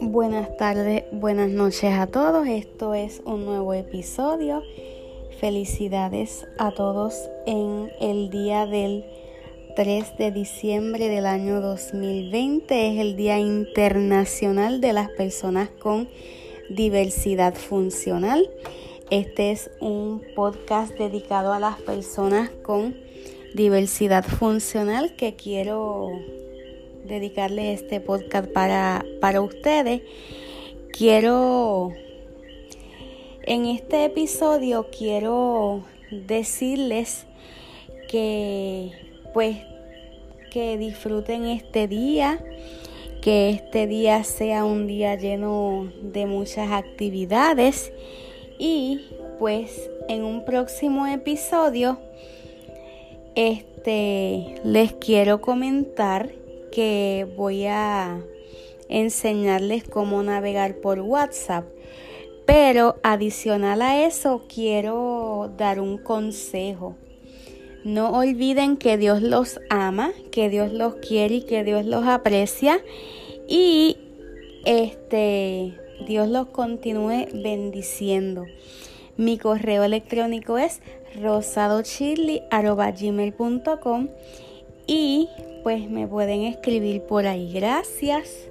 Buenas tardes, buenas noches a todos. Esto es un nuevo episodio. Felicidades a todos en el día del 3 de diciembre del año 2020. Es el Día Internacional de las Personas con Diversidad Funcional. Este es un podcast dedicado a las personas con diversidad funcional que quiero dedicarle este podcast para, para ustedes. Quiero, en este episodio quiero decirles que pues que disfruten este día, que este día sea un día lleno de muchas actividades y pues en un próximo episodio este les quiero comentar que voy a enseñarles cómo navegar por WhatsApp. Pero adicional a eso, quiero dar un consejo. No olviden que Dios los ama, que Dios los quiere y que Dios los aprecia. Y este Dios los continúe bendiciendo. Mi correo electrónico es rosadochili.com y pues me pueden escribir por ahí. Gracias.